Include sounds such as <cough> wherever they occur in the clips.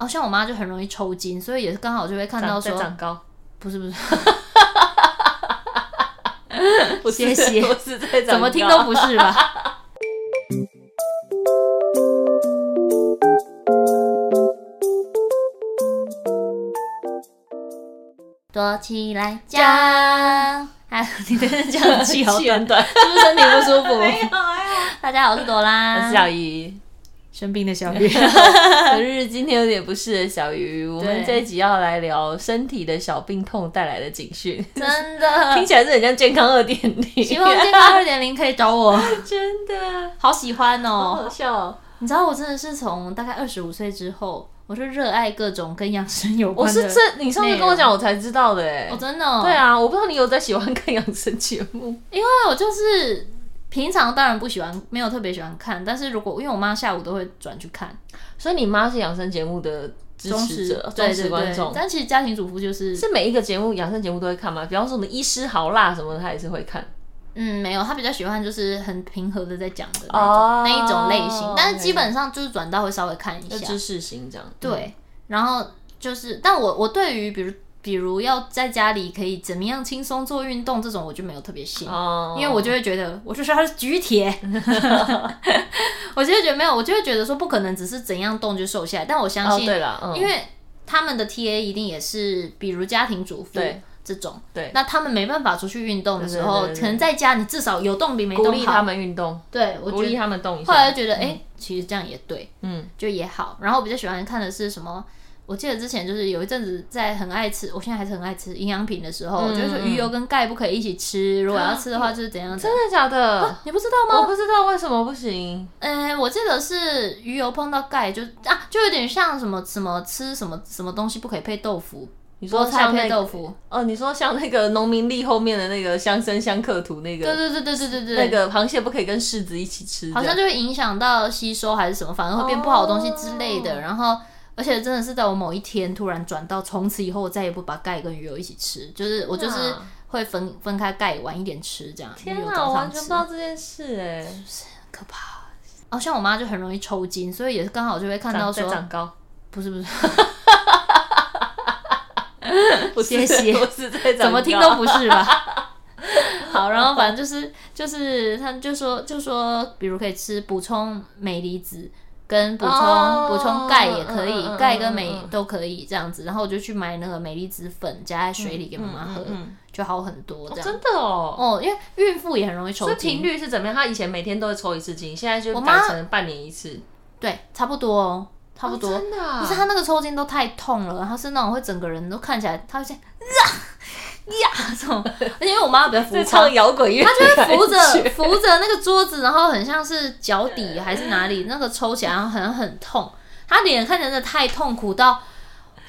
哦，像我妈就很容易抽筋，所以也是刚好就会看到说长，长高，不是 <laughs> 不是，谢谢，怎么听都不是吧？躲起来讲，<laughs> 哎，你的讲气好短，短，是不是身体不舒服？<laughs> 没有，大家好，我是朵拉，我是小鱼，生病的小鱼。<laughs> 可是今天有点不适的小鱼，我们这一集要来聊身体的小病痛带来的警讯，真的 <laughs> 听起来是很像健康二点零。希望健康二点零可以找我，<laughs> 真的好喜欢好哦，好笑哦。你知道我真的是从大概二十五岁之后，我就热爱各种跟养生有关的。我是这，你上次跟我讲，我才知道的哎。哦，真的哦。对啊，我不知道你有在喜欢看养生节目，因为我就是平常当然不喜欢，没有特别喜欢看，但是如果因为我妈下午都会转去看，所以你妈是养生节目的支持者、忠实观众。但其实家庭主妇就是是每一个节目养生节目都会看吗？比方说什么医师好辣什么的，她也是会看。嗯，没有，她比较喜欢就是很平和的在讲的那种、哦、那一种类型，但是基本上就是转到会稍微看一下知识型这样。对，然后就是，但我我对于比如比如要在家里可以怎么样轻松做运动这种，我就没有特别信，哦、因为我就会觉得我就说他是举铁，<laughs> 我就会觉得没有，我就会觉得说不可能只是怎样动就瘦下来，但我相信，哦、对了，嗯、因为他们的 TA 一定也是比如家庭主妇。这种，对，那他们没办法出去运动的时候，可能在家你至少有动比没动好。鼓励他们运动，对，我鼓励他们动一下。后来就觉得，哎、欸，其实这样也对，嗯，就也好。然后我比较喜欢看的是什么？我记得之前就是有一阵子在很爱吃，我现在还是很爱吃营养品的时候，嗯、就是说鱼油跟钙不可以一起吃，如果要吃的话就是怎样？真的假的、啊？你不知道吗？我不知道为什么不行。嗯、欸，我记得是鱼油碰到钙就啊，就有点像什么什么吃什么什么东西不可以配豆腐。你说像那、豆腐哦，你说像那个农民历后面的那个相生相克图那个，对对对对对对对，那个螃蟹不可以跟柿子一起吃，好像就会影响到吸收还是什么，反而会变不好的东西之类的。哦、然后，而且真的是在我某一天突然转到，从此以后我再也不把钙跟鱼油一起吃，就是我就是会分分开钙晚一点吃这样。天哪，我完全不知道这件事哎，是不是很可怕？哦，像我妈就很容易抽筋，所以也是刚好就会看到说长，长高，不是不是。<laughs> 谢谢，怎么听都不是吧？<laughs> 好，然后反正就是就是，他就说就说，比如可以吃补充镁离子跟补充补、oh, 充钙也可以，钙、uh, uh, uh, uh, 跟镁都可以这样子。然后我就去买那个镁离子粉，加在水里给妈妈喝，就好很多。这样、哦、真的哦，哦，因为孕妇也很容易抽筋。频率是怎么样？她以前每天都会抽一次筋，现在就改成半年一次。对，差不多哦。差不多，哦真的啊、不是她那个抽筋都太痛了，她是那种会整个人都看起来，她会这样呀呀这种，而且因为我妈比较浮夸，摇滚乐，她就会扶着扶着那个桌子，然后很像是脚底还是哪里那个抽起来，然后好像很痛，她脸看起来真的太痛苦到，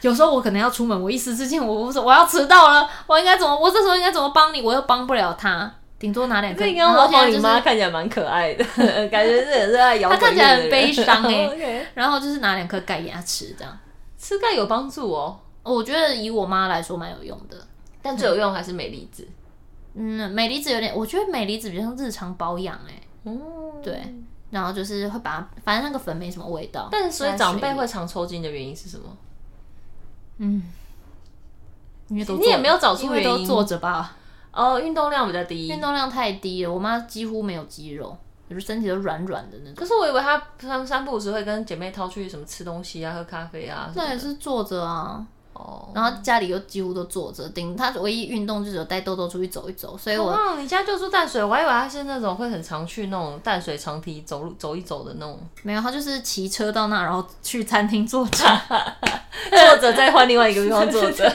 有时候我可能要出门，我一时之间我我说我要迟到了，我应该怎么，我这时候应该怎么帮你，我又帮不了她。顶多拿两颗，然后你妈看起来蛮可爱的，<laughs> 感觉是很热爱摇滚。她看起来很悲伤 <laughs> 哎.然后就是拿两颗钙给她吃，这样吃钙有帮助哦。我觉得以我妈来说蛮有用的，但最有用还是镁离子。<laughs> 嗯，镁离子有点，我觉得镁离子比较像日常保养哎。嗯，对。然后就是会把它，反正那个粉没什么味道。但是所以长辈会常抽筋的原因是什么？嗯，因为都你也没有找出原因，都坐着吧。哦，运动量比较低，运动量太低了。我妈几乎没有肌肉，就是身体都软软的那种。可是我以为她三三不五时会跟姐妹淘去什么吃东西啊、喝咖啡啊。那也是坐着啊。哦。然后家里又几乎都坐着，顶他唯一运动就是有带豆豆出去走一走。所以我，哦，你家就住淡水，我还以为他是那种会很常去那种淡水长堤走路走一走的那种。没有，他就是骑车到那，然后去餐厅坐着，<laughs> 坐着再换另外一个地方坐着。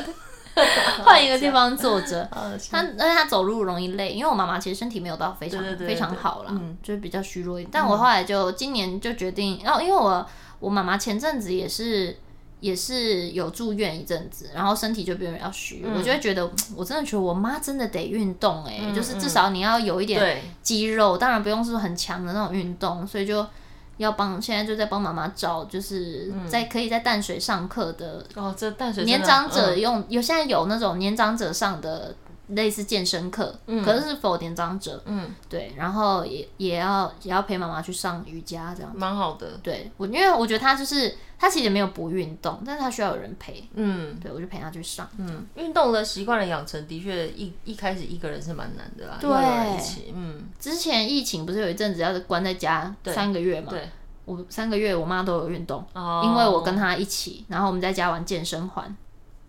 <laughs> 换一个地方坐着，他但是他走路容易累，因为我妈妈其实身体没有到非常非常好啦，嗯、就是比较虚弱一点。但我后来就今年就决定，然后因为我我妈妈前阵子也是也是有住院一阵子，然后身体就变得比较虚，嗯、我就会觉得我真的觉得我妈真的得运动哎、欸，嗯、就是至少你要有一点肌肉，当然不用是很强的那种运动，所以就。要帮，现在就在帮妈妈找，就是在可以在淡水上课的、嗯、哦，这淡水年长者用、嗯、有现在有那种年长者上的类似健身课，嗯，可是是 for 年长者，嗯，对，然后也也要也要陪妈妈去上瑜伽，这样蛮好的。对我，因为我觉得他就是他其实没有不运动，但是他需要有人陪，嗯，对我就陪他去上，嗯，运动的习惯的养成的确一一开始一个人是蛮难的啦，对，一起，嗯，之前疫情不是有一阵子要关在家三个月嘛，对，我三个月我妈都有运动，哦，因为我跟她一起，然后我们在家玩健身环。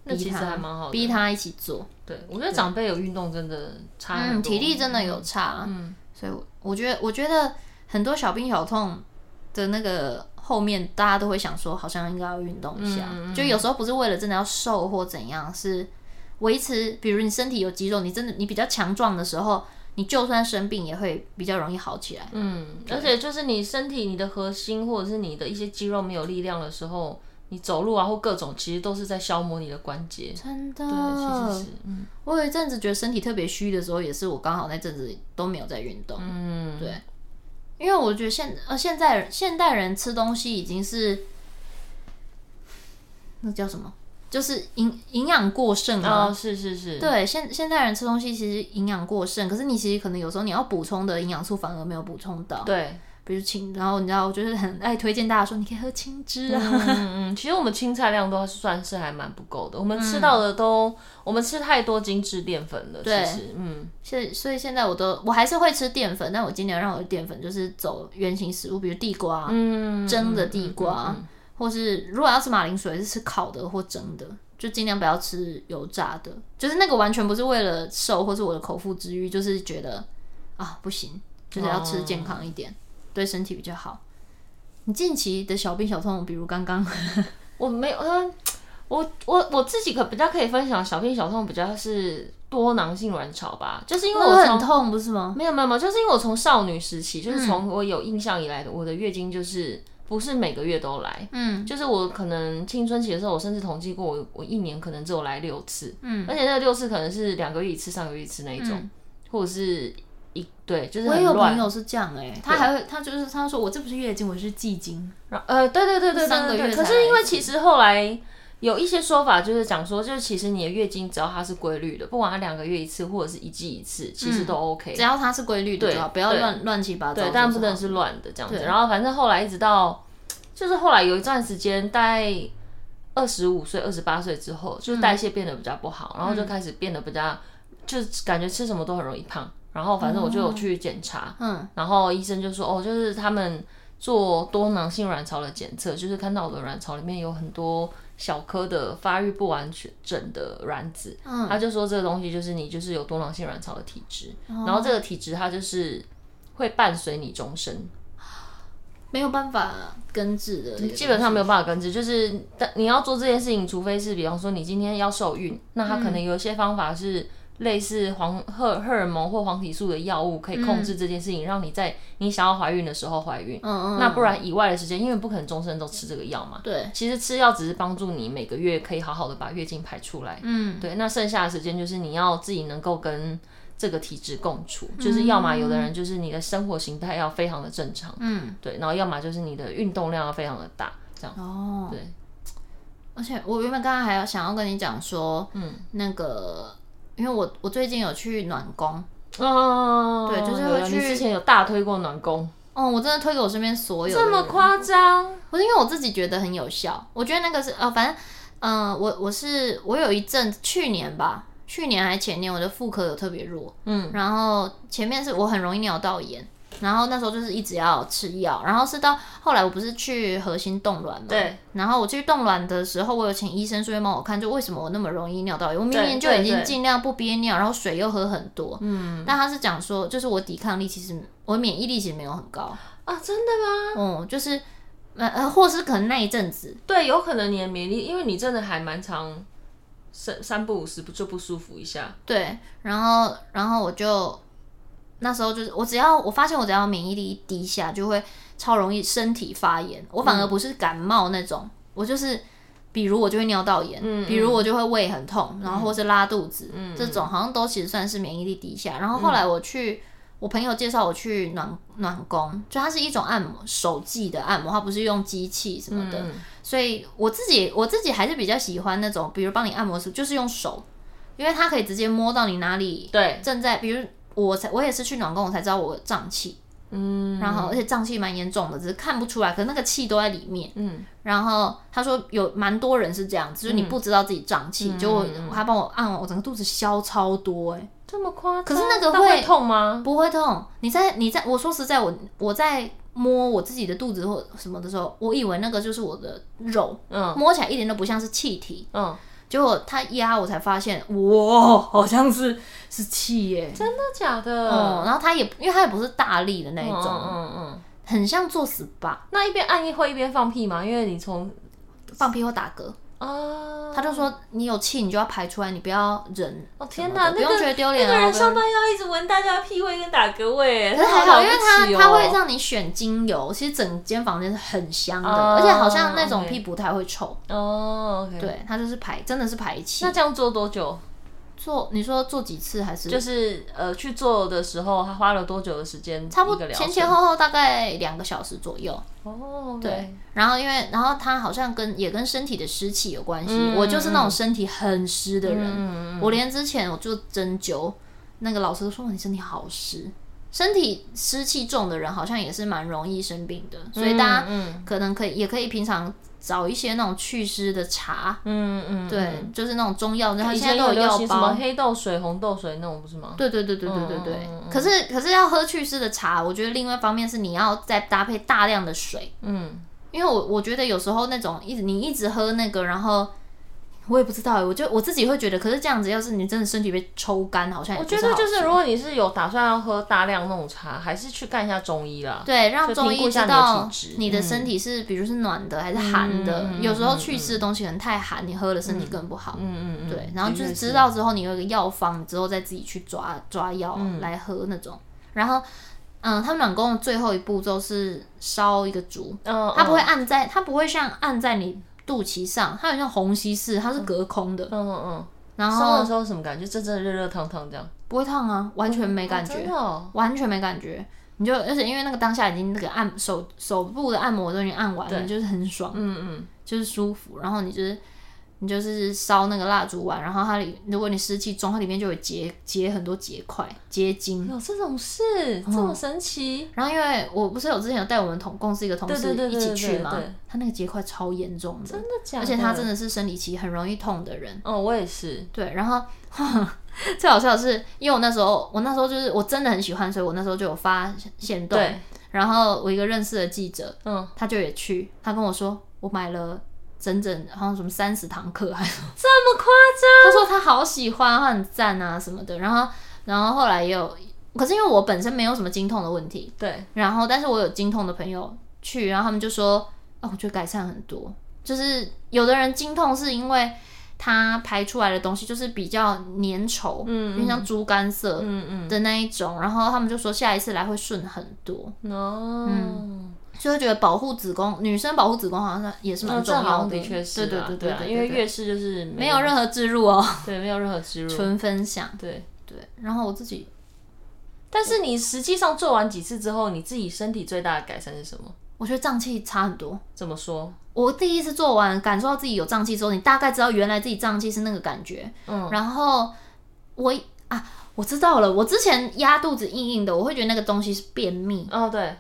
那其实还蛮好的，逼他一起做。对，我觉得长辈有运动真的差很多，嗯，体力真的有差。嗯，所以我觉得，我觉得很多小病小痛的那个后面，大家都会想说，好像应该要运动一下。嗯，就有时候不是为了真的要瘦或怎样，是维持。比如你身体有肌肉，你真的你比较强壮的时候，你就算生病也会比较容易好起来。嗯，而且就是你身体你的核心或者是你的一些肌肉没有力量的时候。你走路啊，或各种，其实都是在消磨你的关节。真的，对，其实是。嗯，我有一阵子觉得身体特别虚的时候，也是我刚好那阵子都没有在运动。嗯，对，因为我觉得现呃现在现代人吃东西已经是那叫什么，就是营营养过剩啊。哦，是是是。对，现现代人吃东西其实营养过剩，可是你其实可能有时候你要补充的营养素反而没有补充到。对。比如青，然后你知道，我就是很爱推荐大家说，你可以喝青汁啊。嗯嗯，其实我们青菜量都算是还蛮不够的，我们吃到的都，嗯、我们吃太多精致淀粉了。对，其实，嗯，现所以现在我都我还是会吃淀粉，但我尽量让我的淀粉就是走原型食物，比如地瓜，嗯，蒸的地瓜，或是如果要吃马铃薯，是吃烤的或蒸的，就尽量不要吃油炸的，就是那个完全不是为了瘦或是我的口腹之欲，就是觉得啊不行，就是要吃健康一点。哦对身体比较好。你近期的小病小痛，比如刚刚 <laughs> 我没有，嗯，我我我自己可比较可以分享小病小痛，比较是多囊性卵巢吧，就是因为我很痛，不是吗？没有没有没有，就是因为我从少女时期，就是从我有印象以来的，我的月经就是不是每个月都来，嗯，就是我可能青春期的时候，我甚至统计过，我我一年可能只有来六次，嗯，而且那六次可能是两个月一次、三个月一次那一种，嗯、或者是。对，就是我也有朋友是这样哎、欸，他还会，他就是他说我这不是月经，我是季经。呃，对对对对，三个月。可是因为其实后来有一些说法，就是讲说，就是其实你的月经只要它是规律的，不管它两个月一次或者是一季一次，其实都 OK。只要它是规律的，对，不要乱乱七八糟。对，但不能是乱的这样子。然后反正后来一直到，就是后来有一段时间，大概二十五岁、二十八岁之后，就是代谢变得比较不好，然后就开始变得比较，就是感觉吃什么都很容易胖。然后反正我就有去检查，嗯，然后医生就说，哦，就是他们做多囊性卵巢的检测，就是看到我的卵巢里面有很多小颗的发育不完全整的卵子，嗯，他就说这个东西就是你就是有多囊性卵巢的体质，哦，然后这个体质它就是会伴随你终身，没有办法根治的，基本上没有办法根治，就是但你要做这件事情，除非是比方说你今天要受孕，那他可能有一些方法是。类似黄荷荷尔蒙或黄体素的药物可以控制这件事情，嗯、让你在你想要怀孕的时候怀孕。嗯嗯。那不然以外的时间，因为不可能终身都吃这个药嘛。对。其实吃药只是帮助你每个月可以好好的把月经排出来。嗯。对。那剩下的时间就是你要自己能够跟这个体质共处，嗯、就是要么有的人就是你的生活形态要非常的正常。嗯。对。然后要么就是你的运动量要非常的大，这样。哦。对。而且我原本刚刚还要想要跟你讲说，嗯，那个。因为我我最近有去暖宫，哦，对，就是会去。之前有大推过暖宫，哦，我真的推给我身边所有。这么夸张？不是因为我自己觉得很有效，我觉得那个是呃，反正嗯、呃，我我是我有一阵去年吧，去年还前年，我的妇科有特别弱，嗯，然后前面是我很容易尿道炎。然后那时候就是一直要吃药，然后是到后来我不是去核心冻卵嘛，对。然后我去冻卵的时候，我有请医生顺便帮我看，就为什么我那么容易尿道炎？我明明就已经尽量不憋尿，然后水又喝很多，嗯。但他是讲说，就是我抵抗力其实，我免疫力其实没有很高啊，真的吗？嗯，就是呃呃，或是可能那一阵子，对，有可能你的免疫力，因为你真的还蛮长三三不五十不就不舒服一下，对。然后然后我就。那时候就是我只要我发现我只要免疫力一低下，就会超容易身体发炎。我反而不是感冒那种，嗯、我就是比如我就会尿道炎，嗯、比如我就会胃很痛，然后或是拉肚子，嗯、这种好像都其实算是免疫力低下。然后后来我去、嗯、我朋友介绍我去暖暖宫，就它是一种按摩手技的按摩，它不是用机器什么的，嗯、所以我自己我自己还是比较喜欢那种，比如帮你按摩时就是用手。因为它可以直接摸到你哪里。对，正在，比如我才我也是去暖宫，我才知道我胀气。嗯，然后而且胀气蛮严重的，只是看不出来，可是那个气都在里面。嗯，然后他说有蛮多人是这样子，就是你不知道自己胀气，结果他帮我按，我整个肚子消超多，哎，这么夸张？可是那个会痛吗？不会痛。你在你在我说实在，我我在摸我自己的肚子或什么的时候，我以为那个就是我的肉，嗯，摸起来一点都不像是气体，嗯。结果他压我才发现，哇，好像是是气耶！真的假的？嗯，然后他也，因为他也不是大力的那一种，嗯嗯，嗯很像做 SPA。那一边按一会一边放屁吗？因为你从放屁或打嗝。哦，他就说你有气，你就要排出来，你不要忍。哦天哪，不用觉得丢脸啊！那个人上班要一直闻大家屁味跟打嗝味，可是还好，因为他他会让你选精油，其实整间房间是很香的，而且好像那种屁不太会臭。哦，对，他就是排，真的是排气。那这样做多久？做你说做几次还是就是呃去做的时候，他花了多久的时间？差不多前前后后大概两个小时左右。哦，对。然后因为然后他好像跟也跟身体的湿气有关系。我就是那种身体很湿的人，我连之前我做针灸，那个老师都说你身体好湿。身体湿气重的人好像也是蛮容易生病的，所以大家可能可以也可以平常。找一些那种祛湿的茶，嗯嗯，对，就是那种中药，然后现在都有药包，什么黑豆水、红豆水那种，不是吗？对对对对对对对。可是可是要喝祛湿的茶，我觉得另外一方面是你要再搭配大量的水，嗯，因为我我觉得有时候那种一直你一直喝那个，然后。我也不知道，我就我自己会觉得，可是这样子，要是你真的身体被抽干，好像。我觉得就是，如果你是有打算要喝大量那种茶，还是去干一下中医啦。对，让中医知道你的身体是，比如是暖的还是寒的。有时候祛湿的东西可能太寒，你喝了身体更不好。嗯嗯嗯。对，然后就是知道之后，你有一个药方，之后再自己去抓抓药来喝那种。然后，嗯，他们暖宫的最后一步骤是烧一个烛，它不会按在，它不会像按在你。肚脐上，它有像虹吸式，它是隔空的。嗯嗯嗯。然后烧的时候什么感觉？真正热热烫烫这样？不会烫啊，完全没感觉，完全没感觉。你就而且因为那个当下已经那个按手手部的按摩都已经按完了，就是很爽。嗯嗯。就是舒服，然后你就是。你就是烧那个蜡烛丸，然后它里，如果你湿气重，它里面就有结结很多结块结晶。有这种事，这么神奇。然后因为我不是有之前有带我们同公司一个同事一起去嘛，他那个结块超严重的，真的假的？而且他真的是生理期很容易痛的人。哦，我也是。对，然后 <laughs> 最好笑的是，因为我那时候我那时候就是我真的很喜欢，所以我那时候就有发现动。对。然后我一个认识的记者，嗯，他就也去，他跟我说，我买了。整整好像什么三十堂课还是这么夸张？他说他好喜欢，他很赞啊什么的。然后，然后后来也有，可是因为我本身没有什么经痛的问题，对。然后，但是我有经痛的朋友去，然后他们就说，哦，我觉得改善很多。就是有的人经痛是因为他排出来的东西就是比较粘稠，嗯，有点像猪肝色，嗯嗯的那一种。然后他们就说下一次来会顺很多。哦。嗯就会觉得保护子宫，女生保护子宫好像是也是蛮重要的，的确是，对对对对，因为月事就是没有任何置入哦，<laughs> 对，没有任何置入，纯分享，对对。然后我自己，但是你实际上做完几次之后，你自己身体最大的改善是什么？我觉得胀气差很多。怎么说？我第一次做完，感受到自己有胀气之后，你大概知道原来自己胀气是那个感觉。嗯。然后我啊，我知道了，我之前压肚子硬硬的，我会觉得那个东西是便秘。哦，对。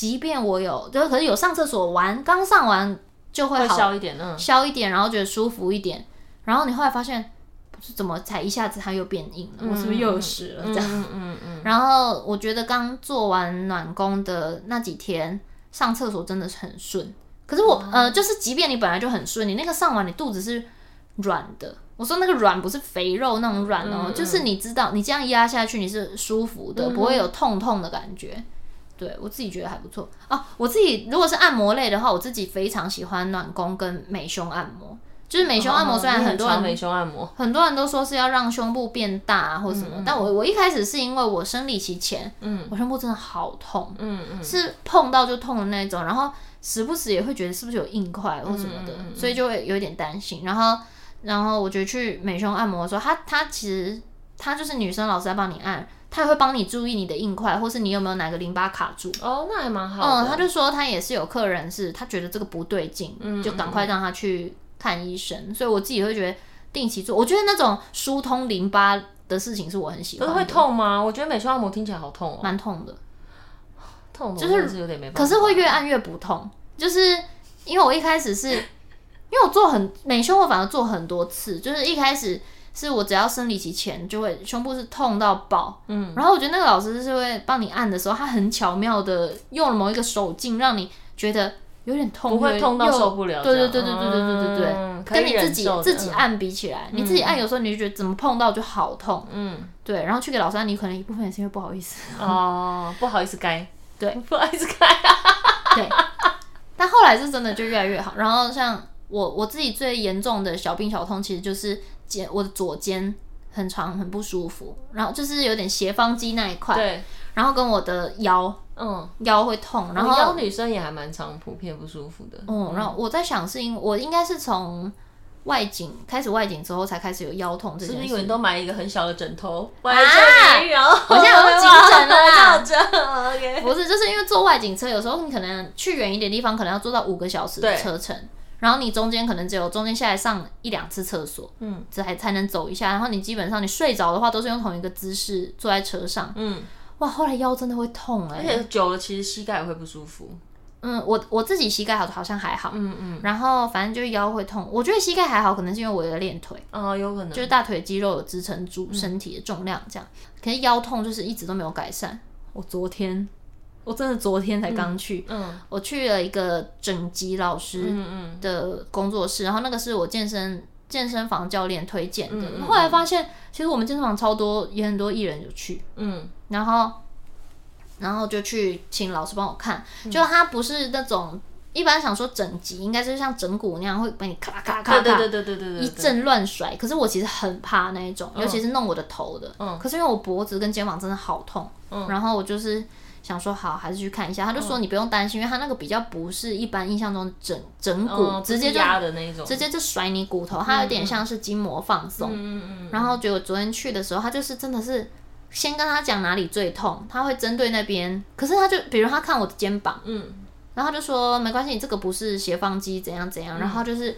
即便我有，就可是有上厕所完，刚上完就会好消一点，嗯，消一点，然后觉得舒服一点，然后你后来发现，不是怎么才一下子它又变硬了？嗯、我是不是又湿了？这样，嗯嗯嗯。嗯，然后我觉得刚做完暖宫的那几天，上厕所真的是很顺。可是我，哦、呃，就是即便你本来就很顺，你那个上完你肚子是软的。我说那个软不是肥肉那种软哦，嗯、就是你知道，你这样压下去你是舒服的，嗯、不会有痛痛的感觉。对，我自己觉得还不错哦。我自己如果是按摩类的话，我自己非常喜欢暖宫跟美胸按摩。就是美胸按摩，虽然很多人美胸按摩，很多人都说是要让胸部变大啊，或什么，嗯、但我我一开始是因为我生理期前，嗯，我胸部真的好痛，嗯嗯，是碰到就痛的那种，然后时不时也会觉得是不是有硬块或什么的，嗯、所以就会有点担心。然后，然后我觉得去美胸按摩的时候，他他其实他就是女生老师在帮你按。他也会帮你注意你的硬块，或是你有没有哪个淋巴卡住。哦，那还蛮好。嗯，他就说他也是有客人是，他觉得这个不对劲，嗯、就赶快让他去看医生。嗯、所以我自己会觉得定期做。我觉得那种疏通淋巴的事情是我很喜欢的。可是会痛吗？我觉得美胸按摩听起来好痛哦，蛮痛的，痛就是有点没办法。可是会越按越不痛，就是因为我一开始是，因为我做很美胸，我反而做很多次，就是一开始是我只要生理期前就会胸部是痛到爆，嗯，然后我觉得那个老师是会帮你按的时候，他很巧妙的用了某一个手劲，让你觉得。有点痛，不会痛到受不了。对对对对对对对对对，嗯、跟你自己自己按比起来，嗯、你自己按有时候你就觉得怎么碰到就好痛。嗯，对。然后去给老师按，你可能一部分也是因为不好意思。哦，不好意思该，<laughs> 对，不好意思该。<laughs> 对。但后来是真的就越来越好。然后像我我自己最严重的小病小痛，其实就是肩，我的左肩很长很不舒服，然后就是有点斜方肌那一块。对。然后跟我的腰。嗯，腰会痛，然后腰女生也还蛮常普遍不舒服的。嗯，然后我在想，是因为我应该是从外景开始，外景之后才开始有腰痛这件事。是不是因为你都买一个很小的枕头？啊！我现在有颈枕了。<laughs> Okay. 不是，就是因为坐外景车，有时候你可能去远一点地方，可能要坐到五个小时的车程，对然后你中间可能只有中间下来上一两次厕所，嗯，这还才能走一下。然后你基本上你睡着的话，都是用同一个姿势坐在车上，嗯。哇，后来腰真的会痛哎、欸，而且久了其实膝盖也会不舒服。嗯，我我自己膝盖好好像还好，嗯嗯，然后反正就是腰会痛。我觉得膝盖还好，可能是因为我有练腿，哦，有可能就是大腿肌肉有支撑住身体的重量这样。嗯、可是腰痛就是一直都没有改善。我昨天，我真的昨天才刚去，嗯，嗯我去了一个整脊老师的工作室，嗯嗯然后那个是我健身健身房教练推荐的。后来发现，其实我们健身房超多，也很多艺人有去，嗯。然后，然后就去请老师帮我看，嗯、就他不是那种一般想说整脊，应该是像整骨那样会把你咔咔咔咔，对对对对对对，一阵乱甩。可是我其实很怕那一种，嗯、尤其是弄我的头的。嗯。可是因为我脖子跟肩膀真的好痛，嗯。然后我就是想说，好，还是去看一下。他就说你不用担心，因为他那个比较不是一般印象中整整骨，嗯、直接就压的那种，直接就甩你骨头，他有点像是筋膜放松。嗯嗯嗯。然后结果昨天去的时候，他就是真的是。先跟他讲哪里最痛，他会针对那边。可是他就，比如他看我的肩膀，嗯，然后他就说没关系，你这个不是斜方肌，怎样怎样。嗯、然后就是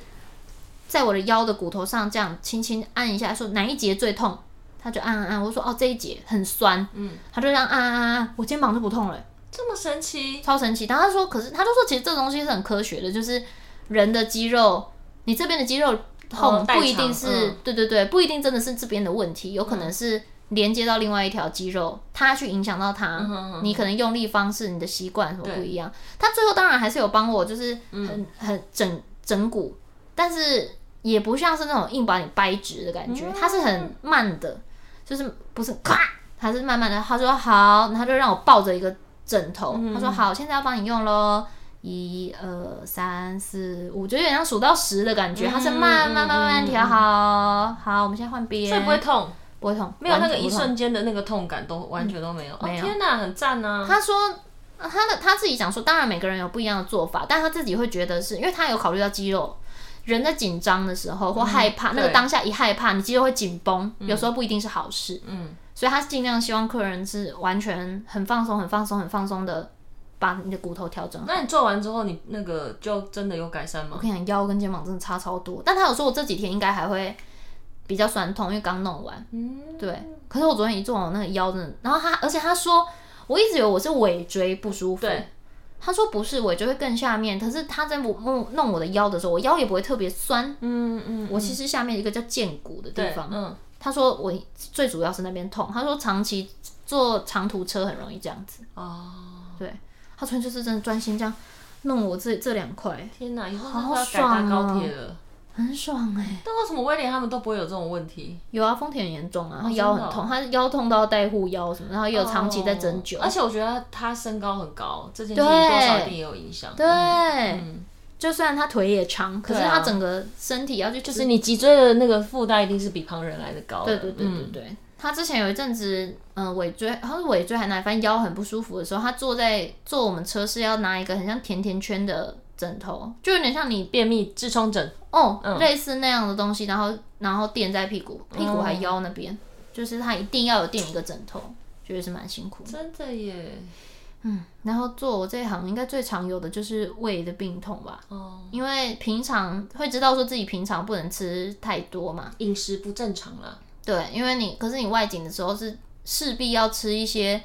在我的腰的骨头上这样轻轻按一下，说哪一节最痛，他就按按按。我说哦这一节很酸，嗯，他就这样按按按按，我肩膀就不痛了，这么神奇，超神奇。然后他说，可是他就说其实这东西是很科学的，就是人的肌肉，你这边的肌肉痛不一定是，对对对，不一定真的是这边的问题，有可能是。连接到另外一条肌肉，它去影响到它，嗯、哼哼你可能用力方式、你的习惯什么不一样。他最后当然还是有帮我，就是很、嗯、很整整骨，但是也不像是那种硬把你掰直的感觉，它、嗯、是很慢的，就是不是咔，他是慢慢的。他说好，他就让我抱着一个枕头，嗯、他说好，现在要帮你用喽，一二三四五，就有点像数到十的感觉，他是慢慢慢慢调好，好，我们现在换边，所以不会痛。不会痛，没有那个一瞬间的那个痛感，都完全都没有。没有，天哪，很赞啊！他说他的他自己讲说，当然每个人有不一样的做法，但他自己会觉得是因为他有考虑到肌肉，人在紧张的时候或害怕，那个当下一害怕，你肌肉会紧绷，有时候不一定是好事。嗯，所以他尽量希望客人是完全很放松、很放松、很放松的把你的骨头调整好。那你做完之后，你那个就真的有改善吗？我跟你讲，腰跟肩膀真的差超多，但他有说我这几天应该还会。比较酸痛，因为刚弄完。嗯，对。可是我昨天一做完，我那个腰真的，然后他，而且他说，我一直以为我是尾椎不舒服。对。他说不是，我就会更下面。可是他在我弄弄我的腰的时候，我腰也不会特别酸。嗯嗯。嗯，我其实下面一个叫荐骨的地方。嗯。他说我最主要是那边痛。他说长期坐长途车很容易这样子。哦。对。他纯粹就是真的专心这样弄我这这两块。天哪！以后好爽啊！很爽哎、欸！但为什么威廉他们都不会有这种问题？有啊，丰田很严重啊，他腰很痛，哦、他腰痛到带护腰什么，然后也有长期在针灸。而且我觉得他身高很高，这件事情多少一定也有影响。对，嗯、就算他腿也长，可是他整个身体要去，就是你脊椎的那个负担一定是比旁人来的高的。对对对对对，嗯、他之前有一阵子，嗯、呃，尾椎，好像是尾椎还哪，反正腰很不舒服的时候，他坐在坐我们车是要拿一个很像甜甜圈的。枕头就有点像你便秘痔疮枕。哦，嗯、类似那样的东西，然后然后垫在屁股，屁股还腰那边，嗯、就是他一定要有垫一个枕头，觉得是蛮辛苦。真的耶，嗯，然后做我这一行应该最常有的就是胃的病痛吧。哦，因为平常会知道说自己平常不能吃太多嘛，饮食不正常了。对，因为你可是你外景的时候是势必要吃一些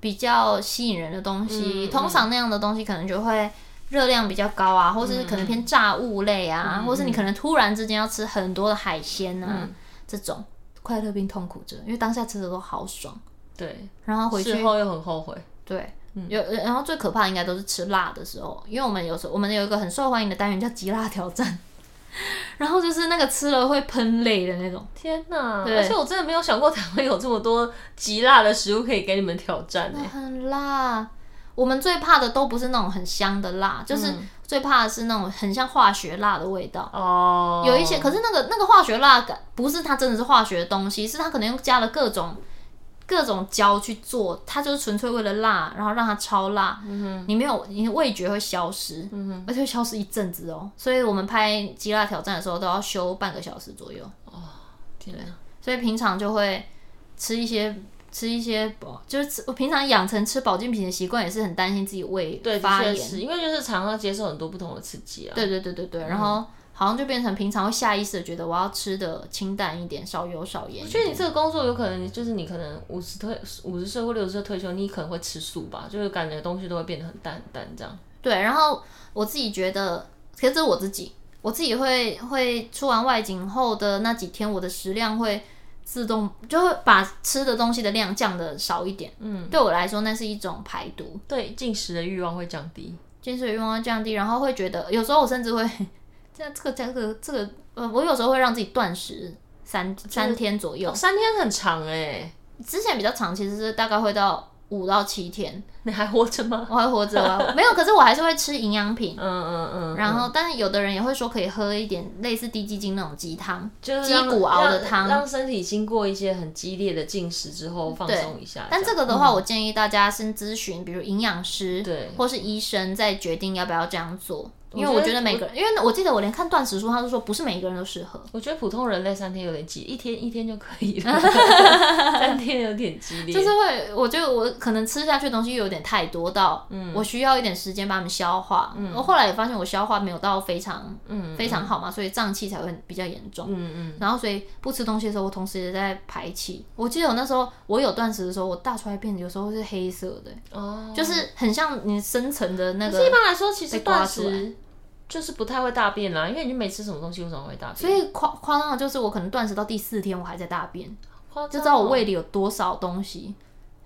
比较吸引人的东西，嗯、通常那样的东西可能就会热量比较高啊，或是可能偏炸物类啊，嗯、或是你可能突然之间要吃很多的海鲜啊，嗯、这种快乐并痛苦着，因为当下吃的都好爽。对，然后回去事后又很后悔。对。有，然后最可怕的应该都是吃辣的时候，因为我们有时候我们有一个很受欢迎的单元叫极辣挑战，<laughs> 然后就是那个吃了会喷泪的那种。天哪！而且我真的没有想过台湾有这么多极辣的食物可以给你们挑战。很辣，我们最怕的都不是那种很香的辣，就是最怕的是那种很像化学辣的味道。哦，有一些，可是那个那个化学辣感不是它真的是化学的东西，是它可能又加了各种。各种胶去做，它就是纯粹为了辣，然后让它超辣。嗯哼，你没有，你的味觉会消失，嗯哼，而且会消失一阵子哦。所以我们拍极辣挑战的时候都要休半个小时左右。哦，天哪！所以平常就会吃一些吃一些保，就是吃我平常养成吃保健品的习惯，也是很担心自己胃发炎，因为就是常常接受很多不同的刺激啊。对对对对对，然后。嗯好像就变成平常会下意识的觉得我要吃的清淡一点，少油少盐。我觉得你这个工作有可能就是你可能五十退五十岁或六十岁退休，你可能会吃素吧，就是感觉东西都会变得很淡很淡这样。对，然后我自己觉得，其实这是我自己，我自己会会出完外景后的那几天，我的食量会自动就会把吃的东西的量降的少一点。嗯，对我来说那是一种排毒，对进食的欲望会降低，进食的欲望会降低，然后会觉得有时候我甚至会。<laughs> 这这个这个这个呃，我有时候会让自己断食三三天左右，三天很长哎。之前比较长，其实是大概会到五到七天。你还活着吗？我还活着啊，没有。可是我还是会吃营养品，嗯嗯嗯。然后，但是有的人也会说可以喝一点类似低鸡精那种鸡汤，就是鸡骨熬的汤，让身体经过一些很激烈的进食之后放松一下。但这个的话，我建议大家先咨询，比如营养师，对，或是医生，再决定要不要这样做。因为我觉得每个人，因为我记得我连看断食书，他都说不是每一个人都适合。我觉得普通人类三天有点激，一天一天就可以了，<laughs> 三天有点激烈。就是会，我觉得我可能吃下去的东西有点太多到，嗯，我需要一点时间把它们消化。嗯，我后来也发现我消化没有到非常，嗯，非常好嘛，所以胀气才会比较严重。嗯嗯。然后所以不吃东西的时候，我同时也在排气。我记得我那时候我有断食的时候，我大出来便有时候是黑色的，哦，就是很像你深层的那个。一般来说，其实断食。就是不太会大便啦，因为你就没吃什么东西，为什么会大便？所以夸夸张的就是我可能断食到第四天，我还在大便，哦、就知道我胃里有多少东西。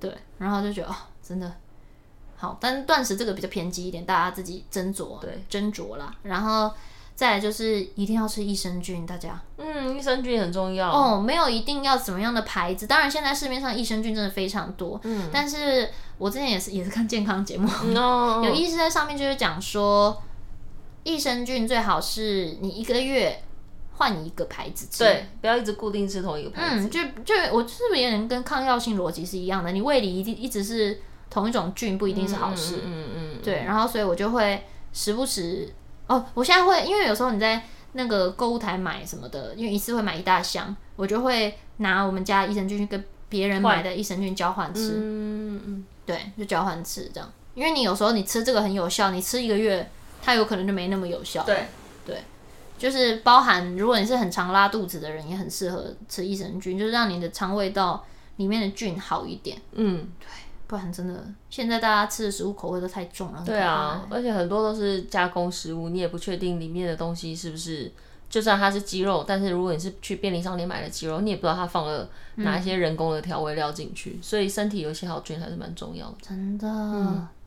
对，然后就觉得哦，真的好。但是断食这个比较偏激一点，大家自己斟酌，对，斟酌啦。然后再来就是一定要吃益生菌，大家。嗯，益生菌很重要哦。没有一定要怎么样的牌子，当然现在市面上益生菌真的非常多。嗯，但是我之前也是也是看健康节目，嗯、<laughs> 有医师在上面就是讲说。益生菌最好是你一个月换一个牌子吃，对，不要一直固定吃同一个牌子。嗯，就就我是不是也能跟抗药性逻辑是一样的？你胃里一定一直是同一种菌，不一定是好事。嗯嗯，嗯嗯对，然后所以我就会时不时哦，我现在会，因为有时候你在那个购物台买什么的，因为一次会买一大箱，我就会拿我们家益生菌去跟别人买的益生菌交换吃。嗯嗯，对，就交换吃这样，因为你有时候你吃这个很有效，你吃一个月。它有可能就没那么有效。对对，就是包含如果你是很常拉肚子的人，也很适合吃益生菌，就是让你的肠胃道里面的菌好一点。嗯，对，不然真的现在大家吃的食物口味都太重了。对啊，而且很多都是加工食物，你也不确定里面的东西是不是，就算它是鸡肉，但是如果你是去便利商店买的鸡肉，你也不知道它放了哪一些人工的调味料进去，嗯、所以身体有一些好菌还是蛮重要的。真的。嗯 <laughs>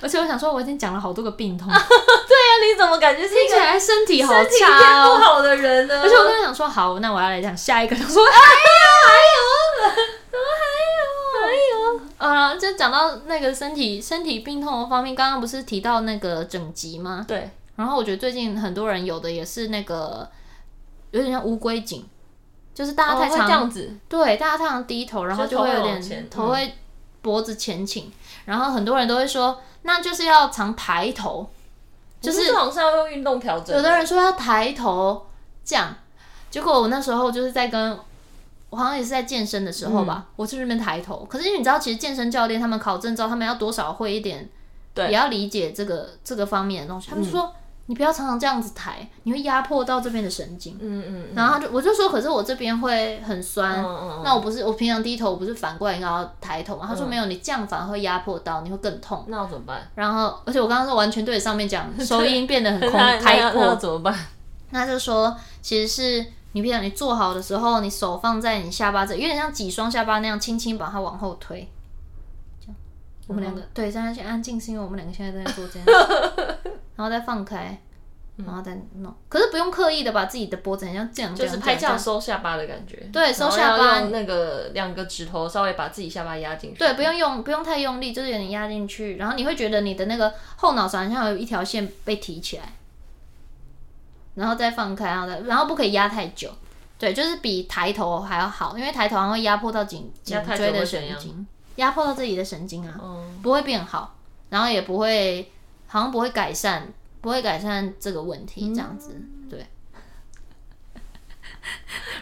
而且我想说，我已经讲了好多个病痛。<laughs> 对啊，你怎么感觉听起来身体好差哦？不好的人呢？而且我刚才想说，好，那我要来讲下一个。想说还有，还有，<laughs> 还有？还有啊！就讲到那个身体身体病痛的方面，刚刚不是提到那个整脊吗？对。然后我觉得最近很多人有的也是那个有点像乌龟颈，就是大家太常这样子，对，大家太常低头，然后就会有点头会脖子前倾。然后很多人都会说，那就是要常抬头，就是好像要用运动调整。有的人说要抬头这样，结果我那时候就是在跟我好像也是在健身的时候吧，嗯、我去那边抬头。可是因为你知道，其实健身教练他们考证照，他们要多少会一点，对，也要理解这个这个方面的东西。他们就说。嗯你不要常常这样子抬，你会压迫到这边的神经。嗯嗯。然后他就我就说，可是我这边会很酸。嗯嗯。那我不是我平常低头，我不是反过来应该要抬头吗？他说没有，你这样反而会压迫到，你会更痛。那我怎么办？然后，而且我刚刚说完全对着上面讲，<laughs> 收音变得很空 <laughs> 开阔。那怎么办？那就说，其实是你平常你坐好的时候，你手放在你下巴这，有点像挤双下巴那样，轻轻把它往后推。这样。我们两个对，现在先安静，是因为我们两个现在在做这样。然后再放开，然后再弄。可是不用刻意的把自己的脖子很像这样，就是拍这样收下巴的感觉。对，收下巴。用那个两个指头稍微把自己下巴压进去。对，不用用，不用太用力，就是有点压进去。然后你会觉得你的那个后脑勺好像有一条线被提起来，然后再放开，然后再，然后不可以压太久。对，就是比抬头还要好，因为抬头还会压迫到颈颈椎的神经，压迫到自己的神经啊，嗯、不会变好，然后也不会。好像不会改善，不会改善这个问题，这样子，嗯、对。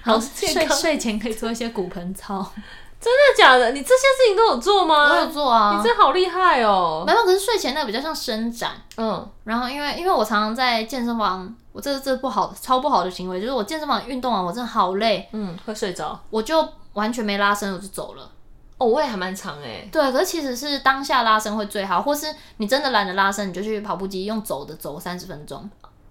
好，睡睡前可以做一些骨盆操，真的假的？你这些事情都有做吗？我有做啊，你真好厉害哦。没有，可是睡前那个比较像伸展，嗯。然后因为因为我常常在健身房，我这这不好，超不好的行为，就是我健身房运动完，我真的好累，嗯，会睡着，我就完全没拉伸，我就走了。哦，我也还蛮长哎。对，可是其实是当下拉伸会最好，或是你真的懒得拉伸，你就去跑步机用走的走三十分钟。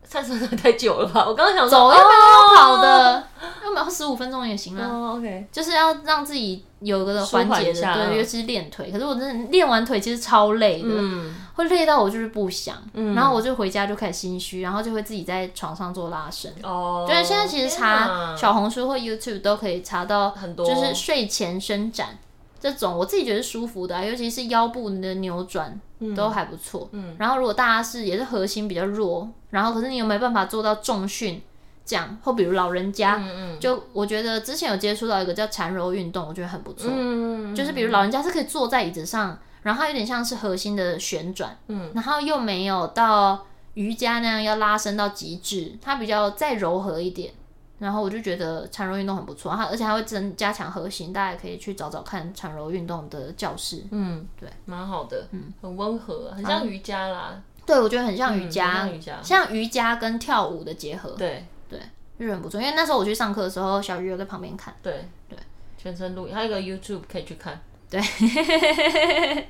三十分钟太久了吧？我刚刚想走，要不要跑的？要不要十五分钟也行啊。哦，OK，就是要让自己有个缓解的，对，尤其是练腿。可是我真的练完腿其实超累的，嗯，会累到我就是不想，嗯，然后我就回家就开始心虚，然后就会自己在床上做拉伸。哦，对，现在其实查小红书或 YouTube 都可以查到很多，就是睡前伸展。这种我自己觉得舒服的啊，尤其是腰部的扭转都还不错。嗯，然后如果大家是也是核心比较弱，然后可是你有没有办法做到重训这样，或比如老人家，嗯嗯，就我觉得之前有接触到一个叫缠柔运动，我觉得很不错。嗯，就是比如老人家是可以坐在椅子上，然后它有点像是核心的旋转，嗯，然后又没有到瑜伽那样要拉伸到极致，它比较再柔和一点。然后我就觉得缠柔运动很不错，它而且还会增加强核心，大家也可以去找找看缠柔运动的教室。嗯，对，蛮好的，嗯，很温和，很像瑜伽啦。啊、对，我觉得很像瑜伽，嗯、瑜伽像瑜伽跟跳舞的结合。对对，就很不错。因为那时候我去上课的时候，小鱼有在旁边看。对对，全程录影，还有一个 YouTube 可以去看。对。<laughs>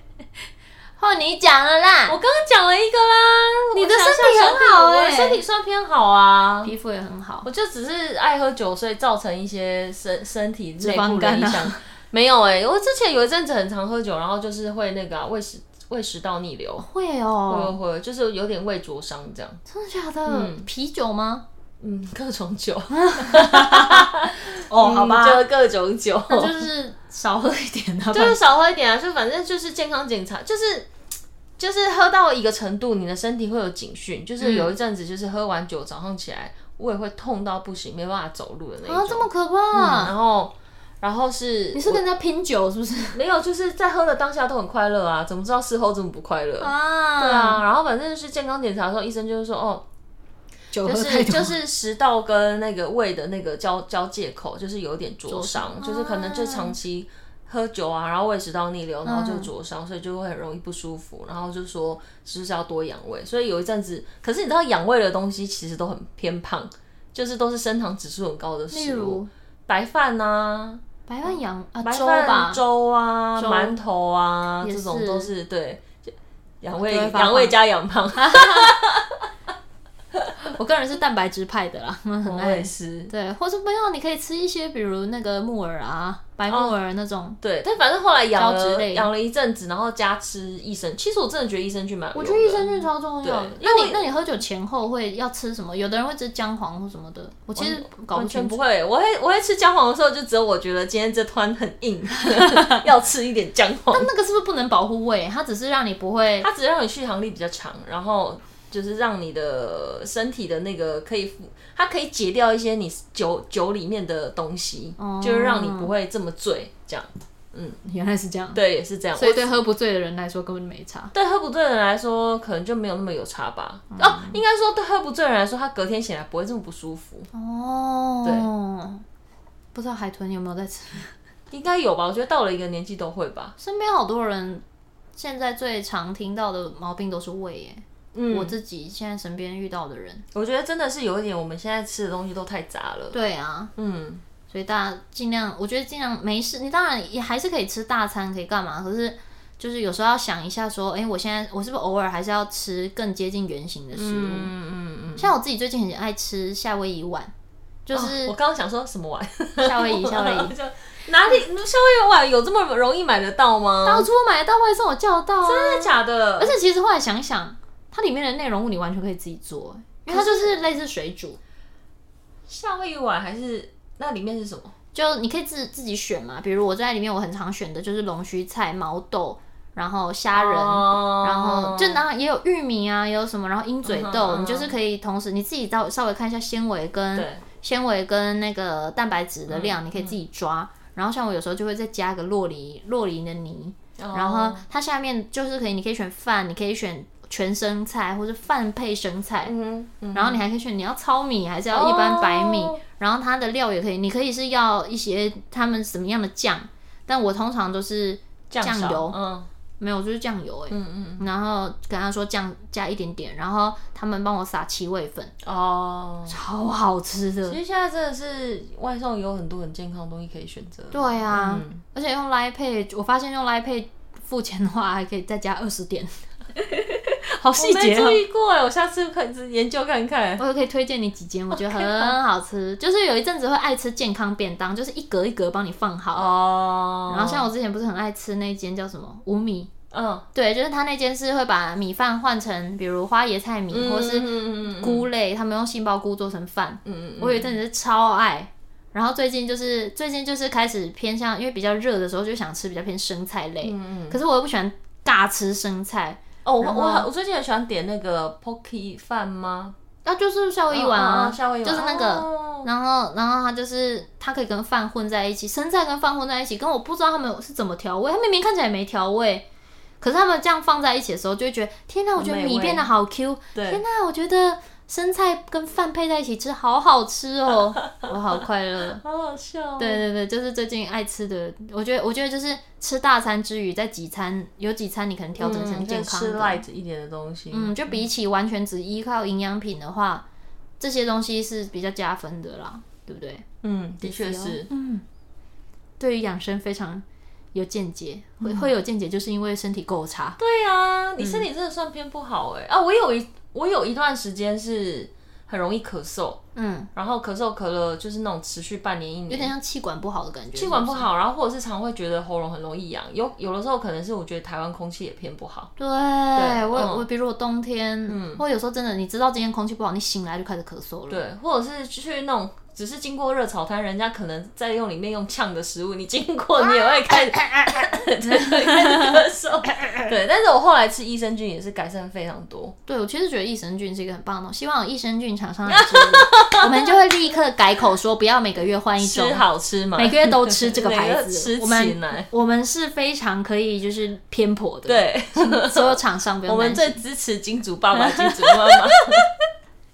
哦，你讲了啦！我刚刚讲了一个啦。你的身体很好哎、欸，我的身体算偏好啊，皮肤也很好。我就只是爱喝酒，所以造成一些身身体内部的影响。没有哎、欸，我之前有一阵子很常喝酒，然后就是会那个、啊、胃食胃食道逆流。会哦，会会，就是有点胃灼伤这样。真的假的？嗯、啤酒吗？嗯，各种酒。<laughs> 哦，好吧，就各种酒，那就是少喝一点的，<laughs> 就是少喝一点啊，就反正就是健康检查，就是就是喝到一个程度，你的身体会有警讯，就是有一阵子就是喝完酒早上起来胃会痛到不行，没办法走路的那种。啊，这么可怕！然后，然后是你是跟人家拼酒是不是？没有，就是在喝的当下都很快乐啊，怎么知道事后这么不快乐啊？对啊，然后反正就是健康检查的时候，医生就是说哦。就是就是食道跟那个胃的那个交交界口，就是有点灼伤，就是可能就长期喝酒啊，然后胃食道逆流，然后就灼伤，所以就会很容易不舒服。然后就说是不是要多养胃？所以有一阵子，可是你知道养胃的东西其实都很偏胖，就是都是升糖指数很高的食物，白饭呐，白饭养啊，粥吧，粥啊，馒头啊，这种都是对养胃养胃加养胖。<laughs> <laughs> 我个人是蛋白质派的啦，<laughs> 很爱吃。对，或者不要，你可以吃一些，比如那个木耳啊，白木耳那种。对，但反正后来养了养了一阵子，然后加吃益生。其实我真的觉得益生菌蛮。我觉得益生菌超重要。那你那你喝酒前后会要吃什么？有的人会吃姜黄或什么的。我其实完全不会，我会我会吃姜黄的时候，就只有我觉得今天这团很硬，<laughs> 要吃一点姜黄。但那个是不是不能保护胃？它只是让你不会，它只是让你续航力比较长，然后。就是让你的身体的那个可以，它可以解掉一些你酒酒里面的东西，哦、就是让你不会这么醉。这样，嗯，原来是这样，对，也是这样。所以对喝不醉的人来说根本没差。对喝不醉的人来说，可能就没有那么有差吧。嗯、哦，应该说对喝不醉的人来说，他隔天醒来不会这么不舒服。哦，对，不知道海豚有没有在吃？<laughs> 应该有吧，我觉得到了一个年纪都会吧。身边好多人现在最常听到的毛病都是胃耶。嗯，我自己现在身边遇到的人，我觉得真的是有一点，我们现在吃的东西都太杂了。对啊，嗯，所以大家尽量，我觉得尽量没事。你当然也还是可以吃大餐，可以干嘛？可是就是有时候要想一下，说，哎、欸，我现在我是不是偶尔还是要吃更接近原型的食物？嗯嗯嗯。嗯，像我自己最近很爱吃夏威夷碗，就是、哦、我刚刚想说什么碗？夏威夷，夏威夷。<laughs> 哪里？夏威夷碗有这么容易买得到吗？当初买得到，外送我叫得到、啊。真的假的？而且其实后来想想。它里面的内容物你完全可以自己做，因为它就是类似水煮。夏威夷碗还是那里面是什么？就你可以自自己选嘛，比如我在里面我很常选的就是龙须菜、毛豆，然后虾仁，oh. 然后就当然也有玉米啊，也有什么，然后鹰嘴豆，uh huh. 你就是可以同时你自己稍稍微看一下纤维跟纤维跟那个蛋白质的量，你可以自己抓。嗯、然后像我有时候就会再加个洛梨洛梨的泥，oh. 然后它下面就是可以，你可以选饭，你可以选。全生菜或者饭配生菜，嗯嗯，然后你还可以选你要糙米还是要一般白米，哦、然后它的料也可以，你可以是要一些他们什么样的酱，但我通常都是酱油，嗯，没有就是酱油哎，嗯嗯，然后跟他说酱加一点点，然后他们帮我撒七味粉，哦，超好吃的。其实现在真的是外送有很多很健康的东西可以选择，对啊，嗯、而且用 Line Pay，我发现用 Line Pay 付钱的话还可以再加二十点。<laughs> <laughs> 好细节，我没注意过哎，我下次可以研究看看。我也可以推荐你几间，我觉得很好吃。Okay. 就是有一阵子会爱吃健康便当，就是一格一格帮你放好。哦。Oh. 然后像我之前不是很爱吃那间叫什么五米？嗯，oh. 对，就是他那间是会把米饭换成，比如花椰菜米，嗯、或是菇类，他们用杏鲍菇做成饭。嗯嗯。我有一阵子是超爱，然后最近就是最近就是开始偏向，因为比较热的时候就想吃比较偏生菜类。嗯嗯。可是我又不喜欢大吃生菜。哦，我我我最近很喜欢点那个 Pocky 饭吗？啊，就是夏威夷碗啊，夏威夷碗就是那个，然后然后它就是它可以跟饭混在一起，生菜跟饭混在一起，跟我不知道他们是怎么调味，它明明看起来没调味，可是他们这样放在一起的时候，就会觉得天哪，我觉得米变得好 Q，天哪，我觉得。生菜跟饭配在一起吃，好好吃哦！<laughs> 我好快乐，好好笑哦。对对对，就是最近爱吃的。我觉得，我觉得就是吃大餐之余，在几餐有几餐你可能调整成健康的，嗯、吃 light 一点的东西。嗯，就比起完全只依靠营养品的话，这些东西是比较加分的啦，对不对？嗯，的确是。嗯，对于养生非常有见解，会会有见解，就是因为身体够差。对啊，你身体真的算偏不好哎、欸、啊！我有一。我有一段时间是很容易咳嗽，嗯，然后咳嗽咳了就是那种持续半年一年，有点像气管不好的感觉。气管不好，然后或者是常会觉得喉咙很容易痒，有有的时候可能是我觉得台湾空气也偏不好。对，对我、嗯、我比如我冬天，嗯，或有时候真的你知道今天空气不好，你醒来就开始咳嗽了。对，或者是去那种。只是经过热炒摊，人家可能在用里面用呛的食物，你经过你也会开始 <laughs> 开始咳嗽。对，但是我后来吃益生菌也是改善非常多。对，我其实觉得益生菌是一个很棒的东西，希望有益生菌厂商来我们就会立刻改口说不要每个月换一种，吃好吃嘛，每个月都吃这个牌子。<laughs> 我们我们是非常可以就是偏颇的，对，<laughs> 所有厂商不用。我们最支持金主爸爸、金主妈妈。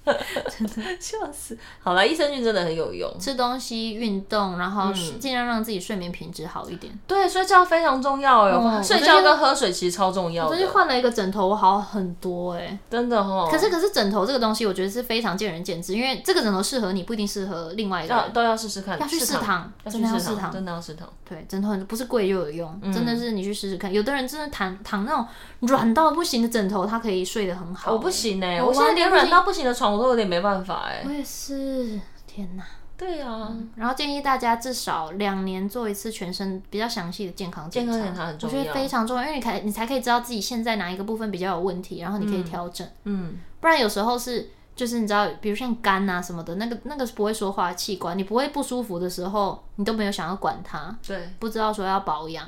<laughs> 真的笑死！好了，益生菌真的很有用。吃东西、运动，然后尽量让自己睡眠品质好一点。对，睡觉非常重要哟。睡觉跟喝水其实超重要。我最近换了一个枕头，我好很多哎，真的哦。可是可是枕头这个东西，我觉得是非常见仁见智，因为这个枕头适合你，不一定适合另外一个人。都要试试看，要去试躺，真的要试躺，真的要试躺。对，枕头很不是贵又有用，真的是你去试试看。有的人真的躺躺那种软到不行的枕头，他可以睡得很好。我不行哎，我现在连软到不行的床我都有点没办法哎。我也是，天哪！对啊、嗯，然后建议大家至少两年做一次全身比较详细的健康检查，健康检查很重要，我觉得非常重要，因为你才你才可以知道自己现在哪一个部分比较有问题，然后你可以调整。嗯，嗯，不然有时候是就是你知道，比如像肝啊什么的，那个那个是不会说话的器官，你不会不舒服的时候，你都没有想要管它，对，不知道说要保养，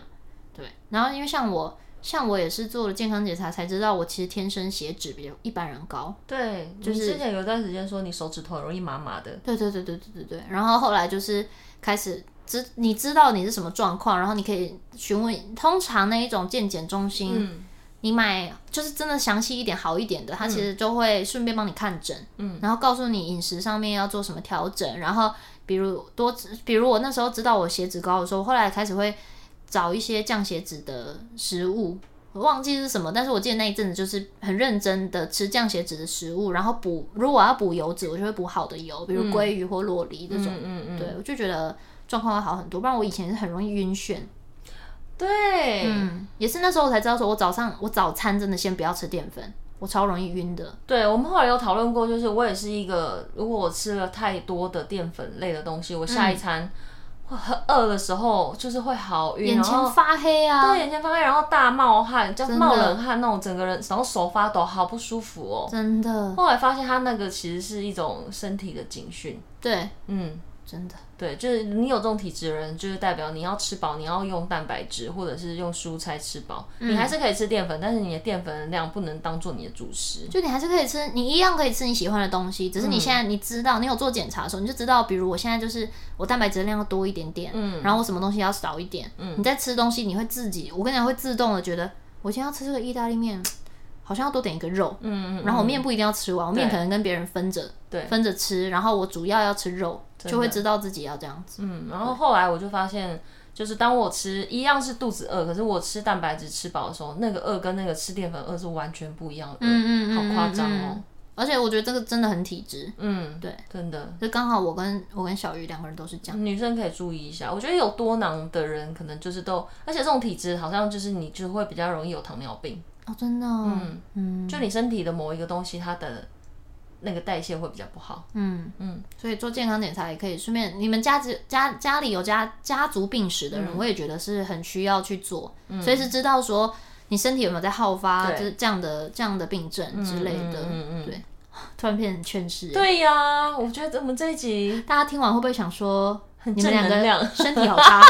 对。然后因为像我。像我也是做了健康检查才知道，我其实天生血脂比一般人高。对，就是之前有段时间说你手指头很容易麻麻的。对对对对对对对。然后后来就是开始知你知道你是什么状况，然后你可以询问，通常那一种健检中心，嗯、你买就是真的详细一点、好一点的，他其实就会顺便帮你看诊，嗯，然后告诉你饮食上面要做什么调整，然后。比如多，比如我那时候知道我血脂高的时候，后来开始会找一些降血脂的食物，我忘记是什么，但是我记得那一阵子就是很认真的吃降血脂的食物，然后补，如果我要补油脂，我就会补好的油，比如鲑鱼或洛梨这种，嗯嗯嗯，对，我就觉得状况会好很多，不然我以前是很容易晕眩。对，嗯，也是那时候我才知道，说我早上我早餐真的先不要吃淀粉，我超容易晕的。对，我们后来有讨论过，就是我也是一个，如果我吃了太多的淀粉类的东西，我下一餐很饿的时候，就是会好晕，眼前发黑啊，对，眼前发黑，然后大冒汗，就冒冷汗那种，整个人然后手发抖，好不舒服哦。真的。后来发现他那个其实是一种身体的警讯。对，嗯。真的，对，就是你有这种体质的人，就是代表你要吃饱，你要用蛋白质或者是用蔬菜吃饱，嗯、你还是可以吃淀粉，但是你的淀粉的量不能当做你的主食。就你还是可以吃，你一样可以吃你喜欢的东西，只是你现在你知道，你有做检查的时候，你就知道，比如我现在就是我蛋白质量要多一点点，嗯，然后我什么东西要少一点，嗯，你在吃东西，你会自己，我跟你讲会自动的觉得，我今天要吃这个意大利面。好像要多点一个肉，嗯嗯，然后我面不一定要吃完，我面可能跟别人分着，对，分着吃，然后我主要要吃肉，就会知道自己要这样子。嗯，然后后来我就发现，就是当我吃一样是肚子饿，可是我吃蛋白质吃饱的时候，那个饿跟那个吃淀粉饿是完全不一样的，嗯嗯，好夸张哦。而且我觉得这个真的很体质，嗯，对，真的，就刚好我跟我跟小鱼两个人都是这样。女生可以注意一下，我觉得有多囊的人可能就是都，而且这种体质好像就是你就会比较容易有糖尿病。哦，真的，嗯嗯，就你身体的某一个东西，它的那个代谢会比较不好，嗯。嗯，所以做健康检查也可以顺便，你们家子家家里有家家族病史的人，我也觉得是很需要去做，随时知道说你身体有没有在好发，就是这样的这样的病症之类的，嗯嗯，对，<laughs> 突然变成劝世，对呀，我觉得我们这一集大家听完会不会想说，你们两个身体好差？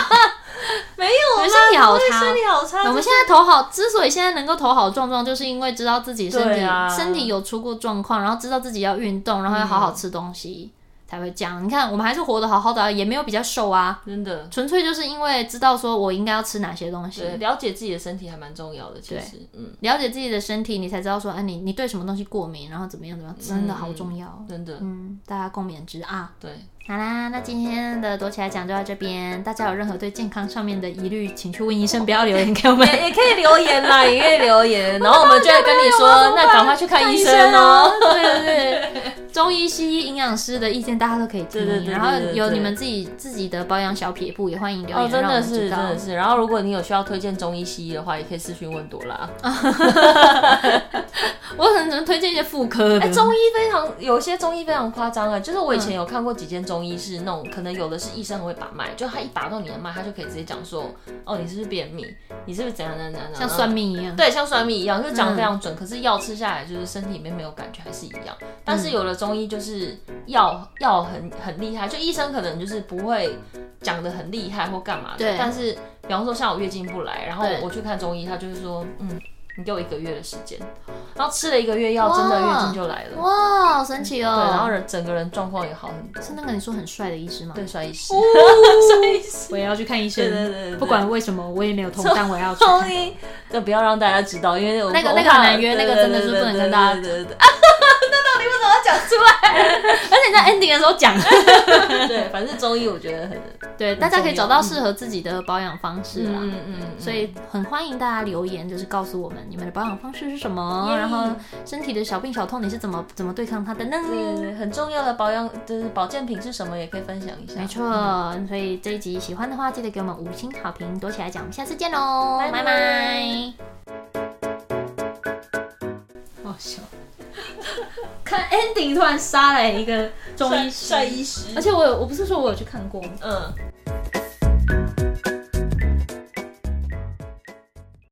没有，身体好差，身体好差。我们现在头好，之所以现在能够头好壮壮，就是因为知道自己身体身体有出过状况，然后知道自己要运动，然后要好好吃东西，才会这样。你看，我们还是活得好好的，也没有比较瘦啊，真的，纯粹就是因为知道说我应该要吃哪些东西，了解自己的身体还蛮重要的。其实，嗯，了解自己的身体，你才知道说，哎，你你对什么东西过敏，然后怎么样怎么样，真的好重要，真的，嗯，大家共勉之啊。对。好啦，那今天的躲起来讲就到这边。大家有任何对健康上面的疑虑，请去问医生，不要留言给我们。也 <laughs> 可以留言啦，<laughs> 也可以留言，然后我们就会跟你说，那赶快去看医生哦。对对对，中医、西医、营养师的意见大家都可以听。对对对。然后有你们自己自己的保养小撇步，也欢迎留言。哦真的是，真的是。然后如果你有需要推荐中医、西医的话，也可以私讯问朵拉。<laughs> 我可能只能推荐一些妇科哎。中医非常有些中医非常夸张啊，就是我以前有看过几间中。中医是那种可能有的是医生会把脉，就他一把到你的脉，他就可以直接讲说，哦，你是不是便秘？你是不是怎样怎样怎样？像算命一样。对，像算命一样，就讲得非常准。嗯、可是药吃下来，就是身体里面没有感觉，还是一样。但是有的中医就是药药很很厉害，就医生可能就是不会讲得很厉害或干嘛的。对。但是比方说像我月经不来，然后我去看中医，他就是说，嗯。你给我一个月的时间，然后吃了一个月药，真的月经就来了。哇，好神奇哦！对，然后人整个人状况也好很多。是那个你说很帅的医师吗？对，帅医师。<laughs> 帅医师，我也要去看医生。对对对，不管为什么，我也没有通，但我要去。这不要让大家知道，因为那个那个很难约，那个真的是不能跟大家。你为什么要讲出来？<laughs> 而且在 ending 的时候讲。<laughs> 对，反正中医我觉得很对，大家可以找到适合自己的保养方式啦。嗯嗯。所以很欢迎大家留言，就是告诉我们你们的保养方式是什么，然后身体的小病小痛你是怎么怎么对抗它的呢？对，很重要的保养就是保健品是什么，也可以分享一下。没错，所以这一集喜欢的话，记得给我们五星好评。躲起来讲，我们下次见喽，拜拜。好笑。<laughs> 看 ending 突然杀来一个中医师，帅医师，而且我有，我不是说我有去看过吗？嗯。